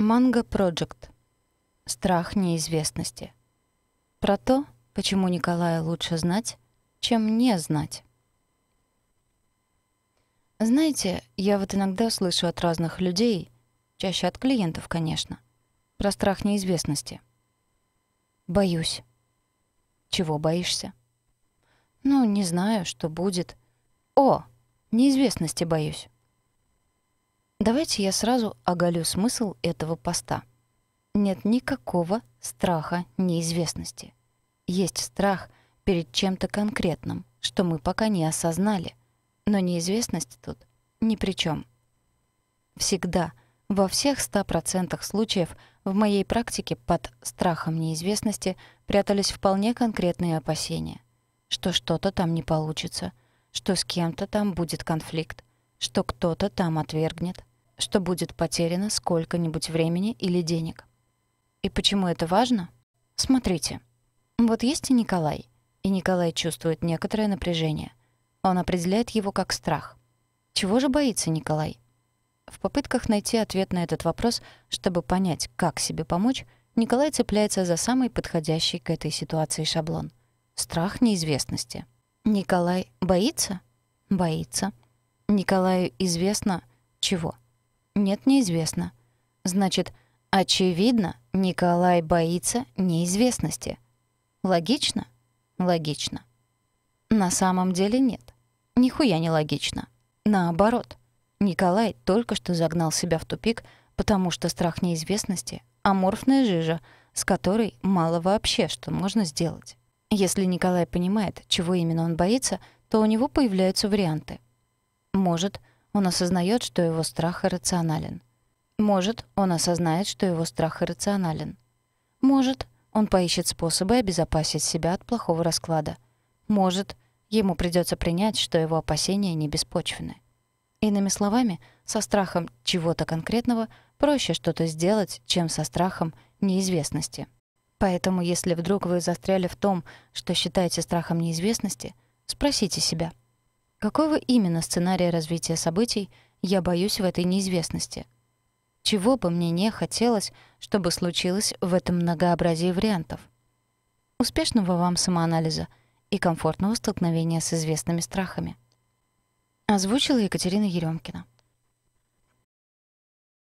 Манго Project. Страх неизвестности. Про то, почему Николая лучше знать, чем не знать. Знаете, я вот иногда слышу от разных людей, чаще от клиентов, конечно, про страх неизвестности. Боюсь. Чего боишься? Ну, не знаю, что будет. О, неизвестности боюсь. Давайте я сразу оголю смысл этого поста. Нет никакого страха неизвестности. Есть страх перед чем-то конкретным, что мы пока не осознали. Но неизвестность тут ни при чем. Всегда, во всех 100% случаев в моей практике под страхом неизвестности прятались вполне конкретные опасения, что что-то там не получится, что с кем-то там будет конфликт, что кто-то там отвергнет, что будет потеряно сколько-нибудь времени или денег. И почему это важно? Смотрите. Вот есть и Николай, и Николай чувствует некоторое напряжение. Он определяет его как страх. Чего же боится Николай? В попытках найти ответ на этот вопрос, чтобы понять, как себе помочь, Николай цепляется за самый подходящий к этой ситуации шаблон. Страх неизвестности. Николай боится? Боится. Николаю известно чего? Нет, неизвестно. Значит, очевидно, Николай боится неизвестности. Логично? Логично. На самом деле нет. Нихуя не логично. Наоборот. Николай только что загнал себя в тупик, потому что страх неизвестности — аморфная жижа, с которой мало вообще что можно сделать. Если Николай понимает, чего именно он боится, то у него появляются варианты. Может, он осознает, что его страх иррационален. Может, он осознает, что его страх иррационален. Может, он поищет способы обезопасить себя от плохого расклада. Может, ему придется принять, что его опасения не беспочвены. Иными словами, со страхом чего-то конкретного проще что-то сделать, чем со страхом неизвестности. Поэтому, если вдруг вы застряли в том, что считаете страхом неизвестности, спросите себя — Какого именно сценария развития событий я боюсь в этой неизвестности? Чего бы мне не хотелось, чтобы случилось в этом многообразии вариантов? Успешного вам самоанализа и комфортного столкновения с известными страхами. Озвучила Екатерина Еремкина.